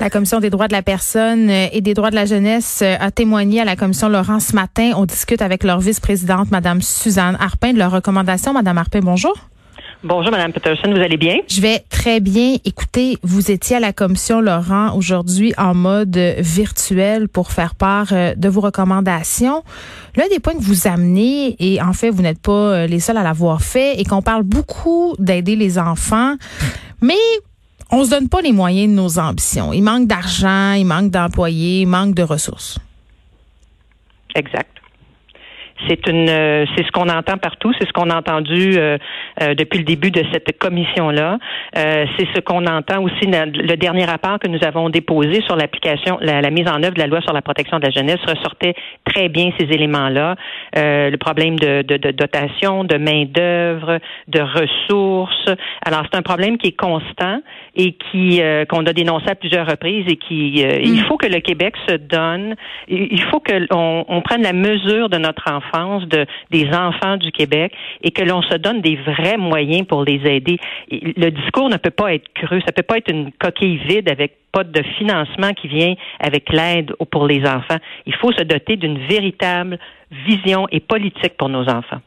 La Commission des droits de la personne euh, et des droits de la jeunesse euh, a témoigné à la Commission Laurent ce matin. On discute avec leur vice-présidente, Madame Suzanne Harpin, de leurs recommandations. Madame Harpin, bonjour. Bonjour, Madame Peterson, vous allez bien? Je vais très bien. Écoutez, vous étiez à la commission Laurent aujourd'hui en mode virtuel pour faire part euh, de vos recommandations. L'un des points que vous amenez, et en fait, vous n'êtes pas les seuls à l'avoir fait, et qu'on parle beaucoup d'aider les enfants, mais on se donne pas les moyens de nos ambitions. Il manque d'argent, il manque d'employés, il manque de ressources. Exact. C'est une, euh, c'est ce qu'on entend partout, c'est ce qu'on a entendu euh, euh, depuis le début de cette commission-là. c'est ce qu'on entend aussi dans le dernier rapport que nous avons déposé sur l'application, la, mise en œuvre de la loi sur la protection de la jeunesse ressortait très bien ces éléments-là. Le problème de, de, de dotation, de main d'œuvre, de ressources. Alors c'est un problème qui est constant et qui qu'on a dénoncé à plusieurs reprises et qui il mm. faut que le Québec se donne, il faut que on prenne la mesure de notre enfant de, des enfants du Québec et que l'on se donne des vrais moyens pour les aider. Le discours ne peut pas être cru, ça peut pas être une coquille vide avec pas de financement qui vient avec l'aide pour les enfants. Il faut se doter d'une véritable vision et politique pour nos enfants.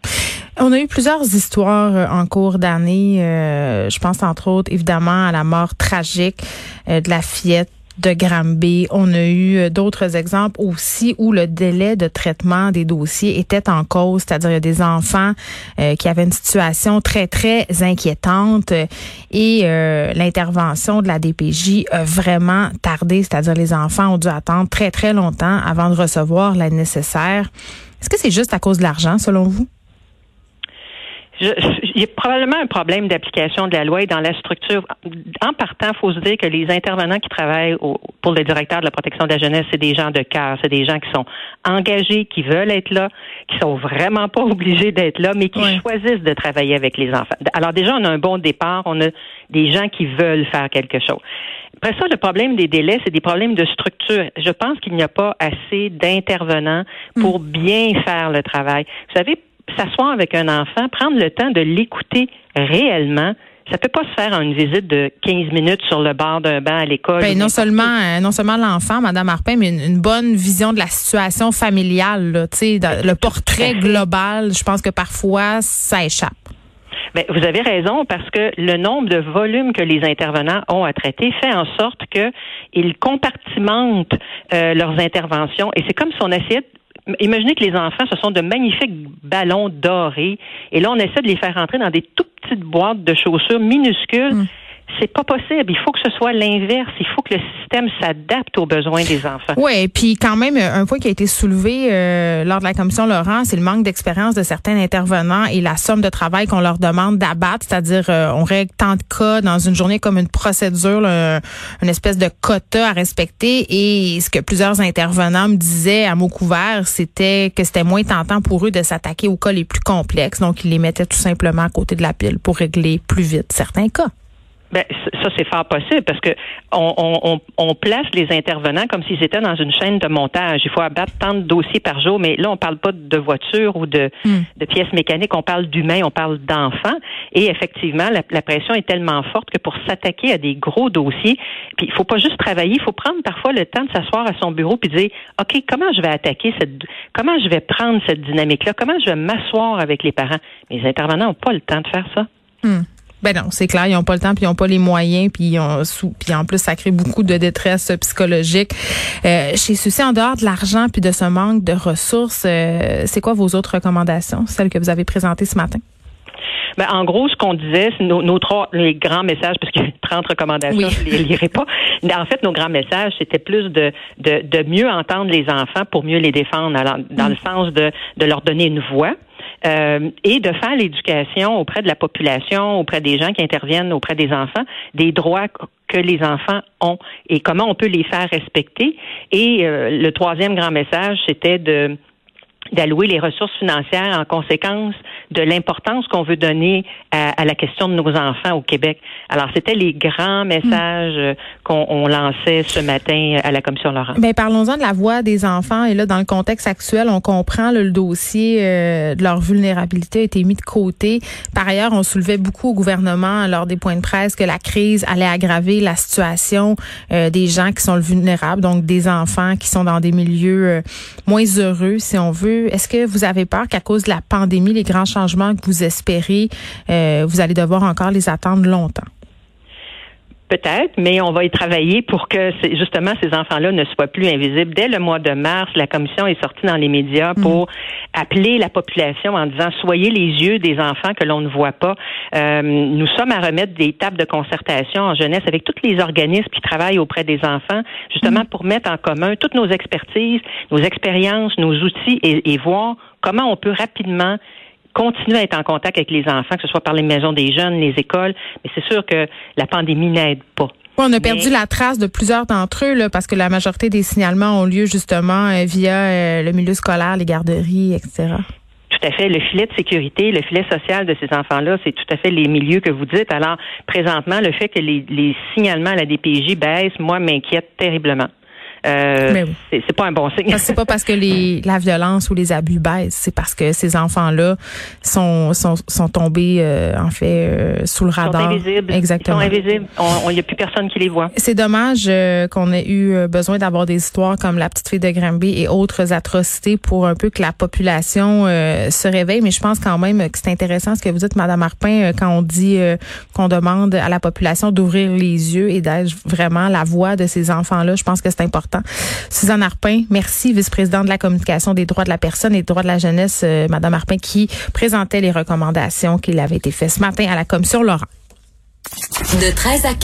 On a eu plusieurs histoires euh, en cours d'année. Euh, je pense entre autres évidemment à la mort tragique euh, de la fillette de Granby. On a eu euh, d'autres exemples aussi où le délai de traitement des dossiers était en cause, c'est-à-dire des enfants euh, qui avaient une situation très très inquiétante et euh, l'intervention de la DPJ a vraiment tardé, c'est-à-dire les enfants ont dû attendre très très longtemps avant de recevoir l'aide nécessaire. Est-ce que c'est juste à cause de l'argent selon vous? Il y a probablement un problème d'application de la loi et dans la structure. En partant, il faut se dire que les intervenants qui travaillent pour le directeur de la protection de la jeunesse, c'est des gens de cœur, c'est des gens qui sont engagés, qui veulent être là, qui sont vraiment pas obligés d'être là, mais qui choisissent de travailler avec les enfants. Alors déjà, on a un bon départ, on a des gens qui veulent faire quelque chose. Après ça, le problème des délais, c'est des problèmes de structure. Je pense qu'il n'y a pas assez d'intervenants pour hmm. bien faire le travail. Vous savez, s'asseoir avec un enfant, prendre le temps de l'écouter réellement, ça peut pas se faire en une visite de 15 minutes sur le bord d'un banc à l'école. Ben, non seulement euh, non seulement l'enfant, Madame Arpin, mais une, bonne vision de la situation familiale, là, le portrait global. Je pense que parfois ça échappe. Ben, vous avez raison parce que le nombre de volumes que les intervenants ont à traiter fait en sorte qu'ils compartimentent euh, leurs interventions et c'est comme si on essayait imaginez que les enfants, ce sont de magnifiques ballons dorés. Et là, on essaie de les faire entrer dans des tout petites boîtes de chaussures minuscules. Mm. C'est pas possible. Il faut que ce soit l'inverse. Il faut que le système s'adapte aux besoins des enfants. Oui, et puis quand même, un point qui a été soulevé euh, lors de la commission Laurent, c'est le manque d'expérience de certains intervenants et la somme de travail qu'on leur demande d'abattre, c'est-à-dire euh, on règle tant de cas dans une journée comme une procédure, une espèce de quota à respecter. Et ce que plusieurs intervenants me disaient à mots couverts, c'était que c'était moins tentant pour eux de s'attaquer aux cas les plus complexes. Donc, ils les mettaient tout simplement à côté de la pile pour régler plus vite certains cas. Ben, ça, c'est fort possible parce que on, on, on, place les intervenants comme s'ils étaient dans une chaîne de montage. Il faut abattre tant de dossiers par jour, mais là, on parle pas de voitures ou de, hmm. de pièces mécaniques, on parle d'humains, on parle d'enfants. Et effectivement, la, la, pression est tellement forte que pour s'attaquer à des gros dossiers, puis il faut pas juste travailler, il faut prendre parfois le temps de s'asseoir à son bureau puis dire, OK, comment je vais attaquer cette, comment je vais prendre cette dynamique-là, comment je vais m'asseoir avec les parents? Mais les intervenants n'ont pas le temps de faire ça. Hmm. Ben non, c'est clair, ils n'ont pas le temps, puis ils n'ont pas les moyens, puis, puis en plus, ça crée beaucoup de détresse psychologique. Euh, chez ceci, en dehors de l'argent puis de ce manque de ressources, euh, c'est quoi vos autres recommandations, celles que vous avez présentées ce matin? Ben, en gros, ce qu'on disait, c'est nos, trois les grands messages, parce qu'il y a 30 recommandations, je ne les lirai pas. En fait, nos grands messages, c'était plus de, de, de, mieux entendre les enfants pour mieux les défendre, dans le mm. sens de, de leur donner une voix. Euh, et de faire l'éducation auprès de la population, auprès des gens qui interviennent auprès des enfants, des droits que les enfants ont et comment on peut les faire respecter. Et euh, le troisième grand message, c'était de d'allouer les ressources financières en conséquence de l'importance qu'on veut donner à, la question de nos enfants au Québec. Alors, c'était les grands messages euh, qu'on lançait ce matin à la Commission Laurent. Ben, parlons-en de la voix des enfants. Et là, dans le contexte actuel, on comprend le dossier euh, de leur vulnérabilité a été mis de côté. Par ailleurs, on soulevait beaucoup au gouvernement lors des points de presse que la crise allait aggraver la situation euh, des gens qui sont vulnérables, donc des enfants qui sont dans des milieux moins heureux, si on veut. Est-ce que vous avez peur qu'à cause de la pandémie, les grands changements que vous espérez, euh, vous allez devoir encore les attendre longtemps? Peut-être, mais on va y travailler pour que justement ces enfants-là ne soient plus invisibles. Dès le mois de mars, la commission est sortie dans les médias mm. pour appeler la population en disant soyez les yeux des enfants que l'on ne voit pas. Euh, nous sommes à remettre des tables de concertation en jeunesse avec tous les organismes qui travaillent auprès des enfants, justement mm. pour mettre en commun toutes nos expertises, nos expériences, nos outils et voir comment on peut rapidement continuer à être en contact avec les enfants, que ce soit par les maisons des jeunes, les écoles, mais c'est sûr que la pandémie n'aide pas. On a perdu la trace de plusieurs d'entre eux là, parce que la majorité des signalements ont lieu justement euh, via euh, le milieu scolaire, les garderies, etc. Tout à fait. Le filet de sécurité, le filet social de ces enfants-là, c'est tout à fait les milieux que vous dites. Alors, présentement, le fait que les, les signalements à la DPJ baissent, moi, m'inquiète terriblement. Euh, c'est pas un bon signe. C'est pas parce que les, la violence ou les abus baissent, c'est parce que ces enfants-là sont, sont, sont tombés euh, en fait euh, sous le radar. Ils sont invisibles. Exactement. Ils sont invisibles. Il n'y a plus personne qui les voit. C'est dommage qu'on ait eu besoin d'avoir des histoires comme la petite fille de Granby et autres atrocités pour un peu que la population se réveille. Mais je pense quand même que c'est intéressant ce que vous dites, Madame Arpin, quand on dit qu'on demande à la population d'ouvrir les yeux et d'être vraiment la voix de ces enfants-là. Je pense que c'est important Suzanne Arpin, merci, vice-présidente de la communication des droits de la personne et des droits de la jeunesse, euh, Madame Arpin, qui présentait les recommandations qui avaient été faites ce matin à la commission Laurent. De 13 à